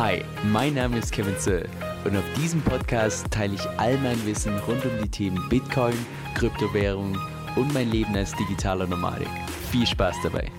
Hi, mein Name ist Kevin Zöll und auf diesem Podcast teile ich all mein Wissen rund um die Themen Bitcoin, Kryptowährung und mein Leben als digitaler Nomadik. Viel Spaß dabei!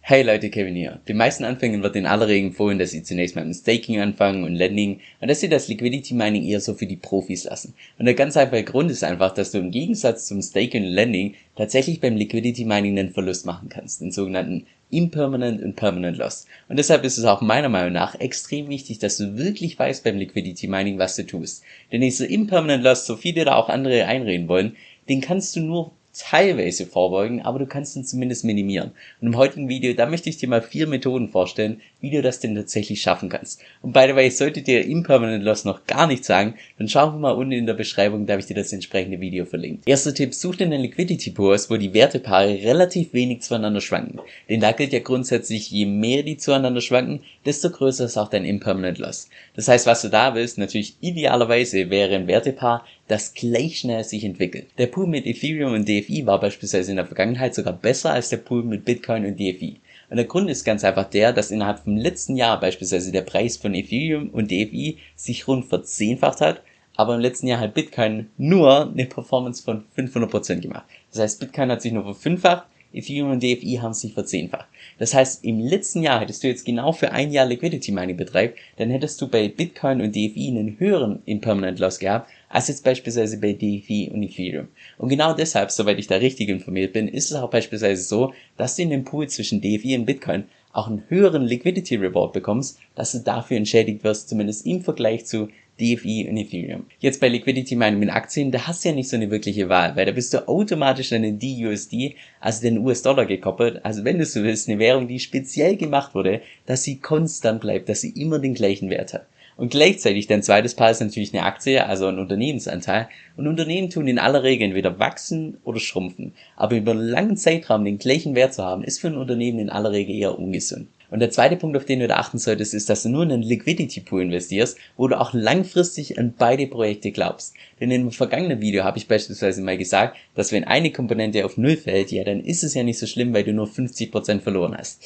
Hey Leute, Kevin hier. Den meisten Anfängern wird in aller Regel empfohlen, dass sie zunächst mal mit Staking anfangen und Lending und dass sie das Liquidity Mining eher so für die Profis lassen. Und der ganz einfache Grund ist einfach, dass du im Gegensatz zum Staking und Lending tatsächlich beim Liquidity Mining einen Verlust machen kannst, den sogenannten Impermanent und Permanent Loss. Und deshalb ist es auch meiner Meinung nach extrem wichtig, dass du wirklich weißt beim Liquidity Mining, was du tust. Denn dieser Impermanent Loss, so viele da auch andere einreden wollen, den kannst du nur teilweise vorbeugen, aber du kannst ihn zumindest minimieren. Und im heutigen Video, da möchte ich dir mal vier Methoden vorstellen, wie du das denn tatsächlich schaffen kannst. Und by the way, sollte dir Impermanent Loss noch gar nicht sagen, dann schau mal unten in der Beschreibung, da habe ich dir das entsprechende Video verlinkt. Erster Tipp, such dir einen Liquidity Pool wo die Wertepaare relativ wenig zueinander schwanken. Denn da gilt ja grundsätzlich, je mehr die zueinander schwanken, desto größer ist auch dein Impermanent Loss. Das heißt, was du da willst, natürlich idealerweise wäre ein Wertepaar, das gleich schnell sich entwickelt. Der Pool mit Ethereum und DFI war beispielsweise in der Vergangenheit sogar besser als der Pool mit Bitcoin und DFI. Und der Grund ist ganz einfach der, dass innerhalb vom letzten Jahr beispielsweise der Preis von Ethereum und DFI sich rund verzehnfacht hat, aber im letzten Jahr hat Bitcoin nur eine Performance von 500% gemacht. Das heißt, Bitcoin hat sich nur verfünffacht, Ethereum und DFI haben sich verzehnfacht. Das heißt, im letzten Jahr hättest du jetzt genau für ein Jahr Liquidity Mining betreibt, dann hättest du bei Bitcoin und DFI einen höheren Impermanent Loss gehabt, als jetzt beispielsweise bei DeFi und Ethereum. Und genau deshalb, soweit ich da richtig informiert bin, ist es auch beispielsweise so, dass du in dem Pool zwischen DeFi und Bitcoin auch einen höheren Liquidity Reward bekommst, dass du dafür entschädigt wirst, zumindest im Vergleich zu DFI und Ethereum. Jetzt bei Liquidity Mining mit Aktien, da hast du ja nicht so eine wirkliche Wahl, weil da bist du automatisch an den DUSD, also den US-Dollar gekoppelt. Also wenn du so willst, eine Währung, die speziell gemacht wurde, dass sie konstant bleibt, dass sie immer den gleichen Wert hat. Und gleichzeitig dein zweites Paar ist natürlich eine Aktie, also ein Unternehmensanteil. Und Unternehmen tun in aller Regel entweder wachsen oder schrumpfen. Aber über einen langen Zeitraum den gleichen Wert zu haben, ist für ein Unternehmen in aller Regel eher ungesund. Und der zweite Punkt, auf den du da achten solltest, ist, dass du nur in einen Liquidity Pool investierst, wo du auch langfristig an beide Projekte glaubst. Denn einem vergangenen Video habe ich beispielsweise mal gesagt, dass wenn eine Komponente auf Null fällt, ja, dann ist es ja nicht so schlimm, weil du nur 50% verloren hast.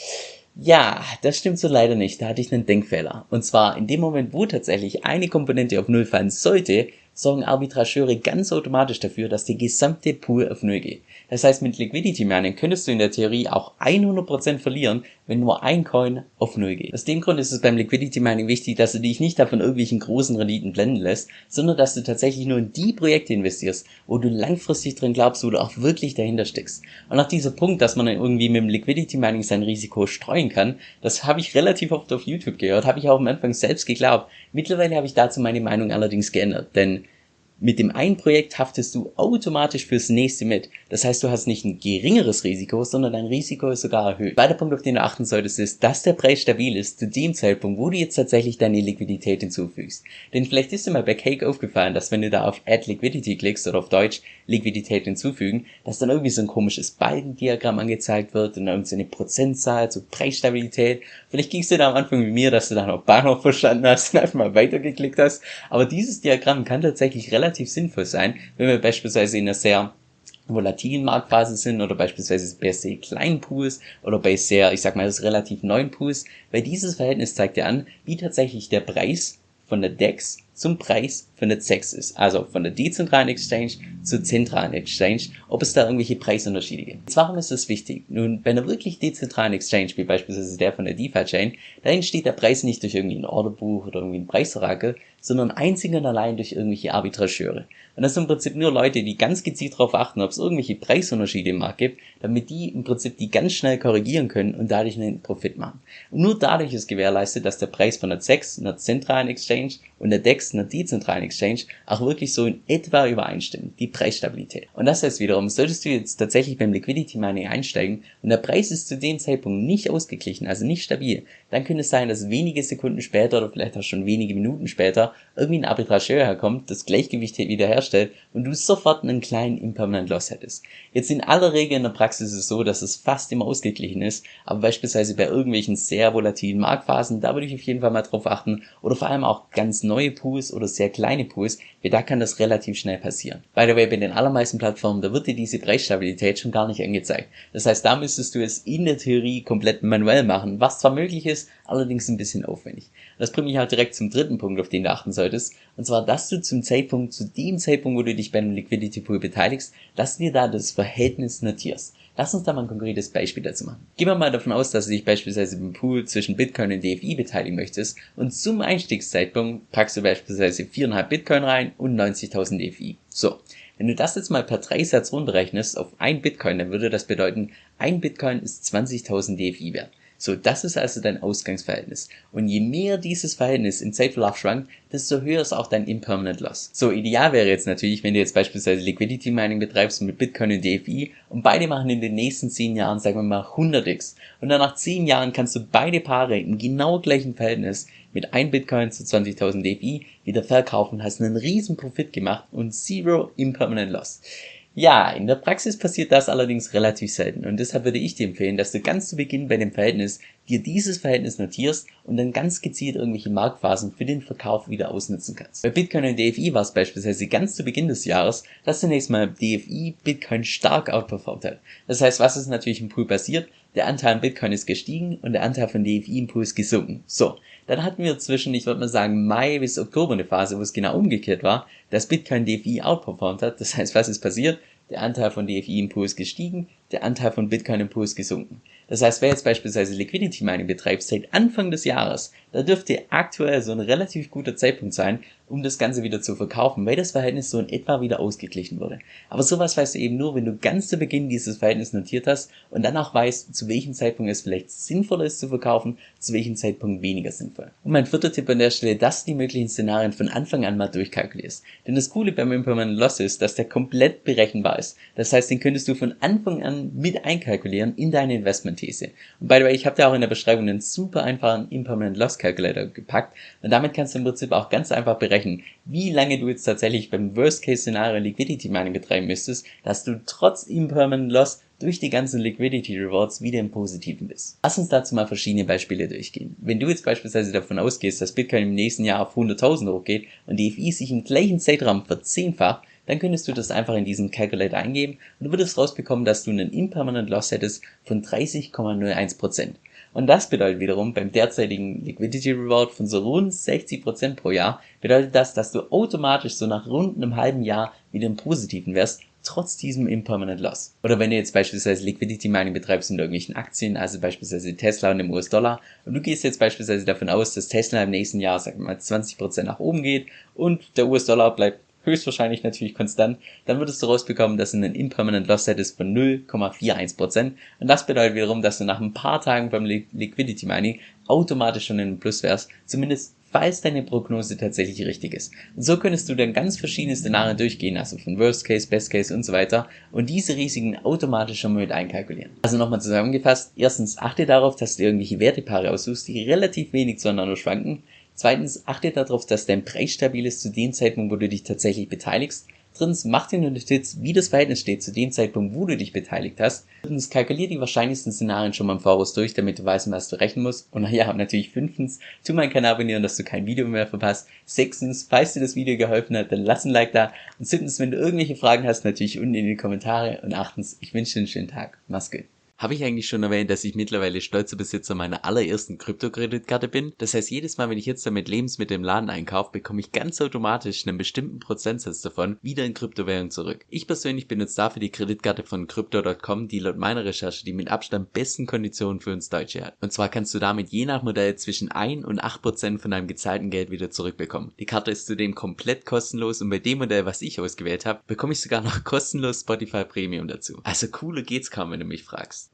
Ja, das stimmt so leider nicht. Da hatte ich einen Denkfehler. Und zwar in dem Moment, wo tatsächlich eine Komponente auf Null fallen sollte, sorgen Arbitrageure ganz automatisch dafür, dass der gesamte Pool auf Null geht. Das heißt, mit Liquidity Mining könntest du in der Theorie auch 100% verlieren, wenn nur ein Coin auf Null geht. Aus dem Grund ist es beim Liquidity Mining wichtig, dass du dich nicht davon irgendwelchen großen Renditen blenden lässt, sondern dass du tatsächlich nur in die Projekte investierst, wo du langfristig drin glaubst, wo du auch wirklich dahinter steckst. Und nach dieser Punkt, dass man irgendwie mit dem Liquidity Mining sein Risiko streuen kann, das habe ich relativ oft auf YouTube gehört, habe ich auch am Anfang selbst geglaubt. Mittlerweile habe ich dazu meine Meinung allerdings geändert, denn mit dem einen Projekt haftest du automatisch fürs nächste mit. Das heißt, du hast nicht ein geringeres Risiko, sondern dein Risiko ist sogar erhöht. Weiter Punkt, auf den du achten solltest, ist, dass der Preis stabil ist zu dem Zeitpunkt, wo du jetzt tatsächlich deine Liquidität hinzufügst. Denn vielleicht ist dir mal bei Cake aufgefallen, dass wenn du da auf Add Liquidity klickst oder auf Deutsch Liquidität hinzufügen, dass dann irgendwie so ein komisches Balkendiagramm angezeigt wird und dann Prozentzahl, so Preisstabilität. Vielleicht gingst du da am Anfang wie mir, dass du da noch Bahnhof verstanden hast und einfach mal weitergeklickt hast. Aber dieses Diagramm kann tatsächlich relativ relativ sinnvoll sein, wenn wir beispielsweise in einer sehr volatilen Marktphase sind oder beispielsweise bei sehr kleinen Pools oder bei sehr, ich sag mal, relativ neuen Pools, weil dieses Verhältnis zeigt ja an, wie tatsächlich der Preis von der DEX zum Preis von der CEX ist, also von der dezentralen Exchange zur zentralen Exchange, ob es da irgendwelche Preisunterschiede gibt. Jetzt warum ist das wichtig? Nun, bei einer wirklich dezentralen Exchange, wie beispielsweise der von der DeFi-Chain, da entsteht der Preis nicht durch irgendwie ein Orderbuch oder irgendwie ein Preisorakel, sondern einzig und allein durch irgendwelche Arbitrageure. Und das sind im Prinzip nur Leute, die ganz gezielt darauf achten, ob es irgendwelche Preisunterschiede im Markt gibt, damit die im Prinzip die ganz schnell korrigieren können und dadurch einen Profit machen. Und nur dadurch ist gewährleistet, dass der Preis von der CEX, einer zentralen Exchange, und der DEX, einer dezentralen Exchange, auch wirklich so in etwa übereinstimmen, die Preisstabilität. Und das heißt wiederum, solltest du jetzt tatsächlich beim Liquidity Mining einsteigen und der Preis ist zu dem Zeitpunkt nicht ausgeglichen, also nicht stabil, dann könnte es sein, dass wenige Sekunden später oder vielleicht auch schon wenige Minuten später irgendwie ein Arbitrageur herkommt, das Gleichgewicht wiederherstellt und du sofort einen kleinen Impermanent Loss hättest. Jetzt in aller Regel in der Praxis ist es so, dass es fast immer ausgeglichen ist, aber beispielsweise bei irgendwelchen sehr volatilen Marktphasen, da würde ich auf jeden Fall mal drauf achten oder vor allem auch ganz neue Pools Pools oder sehr kleine Pools, weil da kann das relativ schnell passieren. By the way, bei den allermeisten Plattformen, da wird dir diese Preisstabilität schon gar nicht angezeigt. Das heißt, da müsstest du es in der Theorie komplett manuell machen, was zwar möglich ist, allerdings ein bisschen aufwendig. Das bringt mich halt direkt zum dritten Punkt, auf den du achten solltest. Und zwar, dass du zum Zeitpunkt, zu dem Zeitpunkt, wo du dich bei einem Liquidity Pool beteiligst, dass du dir da das Verhältnis notierst. Lass uns da mal ein konkretes Beispiel dazu machen. Gehen wir mal davon aus, dass du dich beispielsweise im Pool zwischen Bitcoin und DFI beteiligen möchtest und zum Einstiegszeitpunkt packst du beispielsweise 4,5 Bitcoin rein und 90.000 DFI. So. Wenn du das jetzt mal per 3 Satz runterrechnest auf ein Bitcoin, dann würde das bedeuten, ein Bitcoin ist 20.000 DFI wert. So, das ist also dein Ausgangsverhältnis. Und je mehr dieses Verhältnis im Zeitverlauf schwankt, desto höher ist auch dein Impermanent Loss. So, ideal wäre jetzt natürlich, wenn du jetzt beispielsweise Liquidity Mining betreibst mit Bitcoin und DFI und beide machen in den nächsten 10 Jahren, sagen wir mal, 100x. Und dann nach 10 Jahren kannst du beide Paare im genau gleichen Verhältnis mit 1 Bitcoin zu 20.000 DFI wieder verkaufen, hast einen riesen Profit gemacht und Zero Impermanent Loss. Ja, in der Praxis passiert das allerdings relativ selten und deshalb würde ich dir empfehlen, dass du ganz zu Beginn bei dem Verhältnis dir dieses Verhältnis notierst und dann ganz gezielt irgendwelche Marktphasen für den Verkauf wieder ausnutzen kannst. Bei Bitcoin und DFI war es beispielsweise ganz zu Beginn des Jahres, dass zunächst mal DFI Bitcoin stark outperformt hat. Das heißt, was ist natürlich im Pool passiert? Der Anteil an Bitcoin ist gestiegen und der Anteil von DFI im Pool ist gesunken. So, dann hatten wir zwischen, ich würde mal sagen, Mai bis Oktober eine Phase, wo es genau umgekehrt war, dass Bitcoin DFI outperformt hat. Das heißt, was ist passiert? Der Anteil von DFI im Pool ist gestiegen, der Anteil von Bitcoin im Pool ist gesunken. Das heißt, wer jetzt beispielsweise Liquidity Mining betreibt seit Anfang des Jahres, da dürfte aktuell so ein relativ guter Zeitpunkt sein, um das Ganze wieder zu verkaufen, weil das Verhältnis so in etwa wieder ausgeglichen wurde. Aber sowas weißt du eben nur, wenn du ganz zu Beginn dieses Verhältnis notiert hast und dann auch weißt, zu welchem Zeitpunkt es vielleicht sinnvoller ist zu verkaufen, zu welchem Zeitpunkt weniger sinnvoll. Und mein vierter Tipp an der Stelle, dass du die möglichen Szenarien von Anfang an mal durchkalkulierst. Denn das Coole beim Impermanent Loss ist, dass der komplett berechenbar ist. Das heißt, den könntest du von Anfang an mit einkalkulieren in deine Investmentthese. Und by the way, ich habe da auch in der Beschreibung einen super einfachen Impermanent Loss Calculator gepackt und damit kannst du im Prinzip auch ganz einfach berechnen, wie lange du jetzt tatsächlich beim Worst-Case-Szenario Liquidity Mining betreiben müsstest, dass du trotz Impermanent Loss durch die ganzen Liquidity Rewards wieder im Positiven bist. Lass uns dazu mal verschiedene Beispiele durchgehen. Wenn du jetzt beispielsweise davon ausgehst, dass Bitcoin im nächsten Jahr auf 100.000 hochgeht und die FI sich im gleichen Zeitraum verzehnfacht, dann könntest du das einfach in diesen Calculator eingeben und du würdest rausbekommen, dass du einen Impermanent Loss hättest von 30,01%. Und das bedeutet wiederum beim derzeitigen Liquidity Reward von so rund 60% pro Jahr, bedeutet das, dass du automatisch so nach rund einem halben Jahr wieder im Positiven wärst, trotz diesem Impermanent Loss. Oder wenn du jetzt beispielsweise Liquidity Mining betreibst in irgendwelchen Aktien, also beispielsweise Tesla und dem US-Dollar, und du gehst jetzt beispielsweise davon aus, dass Tesla im nächsten Jahr, sagen wir mal, 20% nach oben geht und der US-Dollar bleibt höchstwahrscheinlich natürlich konstant, dann würdest du rausbekommen, dass du einen Impermanent Loss hättest von 0,41%. Und das bedeutet wiederum, dass du nach ein paar Tagen beim Liquidity Mining automatisch schon in den Plus wärst, zumindest falls deine Prognose tatsächlich richtig ist. Und so könntest du dann ganz verschiedene Szenarien durchgehen, also von Worst Case, Best Case und so weiter, und diese Risiken automatisch schon mit einkalkulieren. Also nochmal zusammengefasst, erstens achte darauf, dass du irgendwelche Wertepaare aussuchst, die relativ wenig zueinander schwanken, Zweitens, achte darauf, dass dein Preis stabil ist zu dem Zeitpunkt, wo du dich tatsächlich beteiligst. Drittens, mach dir eine Notiz, wie das Verhältnis steht zu dem Zeitpunkt, wo du dich beteiligt hast. Viertens, kalkulier die wahrscheinlichsten Szenarien schon mal im Voraus durch, damit du weißt, was du rechnen musst. Und naja, natürlich fünftens, tu meinen Kanal abonnieren, dass du kein Video mehr verpasst. Sechstens, falls dir das Video geholfen hat, dann lass ein Like da. Und siebtens, wenn du irgendwelche Fragen hast, natürlich unten in die Kommentare. Und achtens, ich wünsche dir einen schönen Tag. Mach's gut. Habe ich eigentlich schon erwähnt, dass ich mittlerweile stolzer Besitzer meiner allerersten Kryptokreditkarte bin? Das heißt, jedes Mal, wenn ich jetzt damit Lebensmittel im Laden einkaufe, bekomme ich ganz automatisch einen bestimmten Prozentsatz davon wieder in Kryptowährung zurück. Ich persönlich benutze dafür die Kreditkarte von Crypto.com, die laut meiner Recherche die mit Abstand besten Konditionen für uns Deutsche hat. Und zwar kannst du damit je nach Modell zwischen 1 und 8 Prozent von deinem gezahlten Geld wieder zurückbekommen. Die Karte ist zudem komplett kostenlos und bei dem Modell, was ich ausgewählt habe, bekomme ich sogar noch kostenlos Spotify Premium dazu. Also cooler geht's kaum, wenn du mich fragst.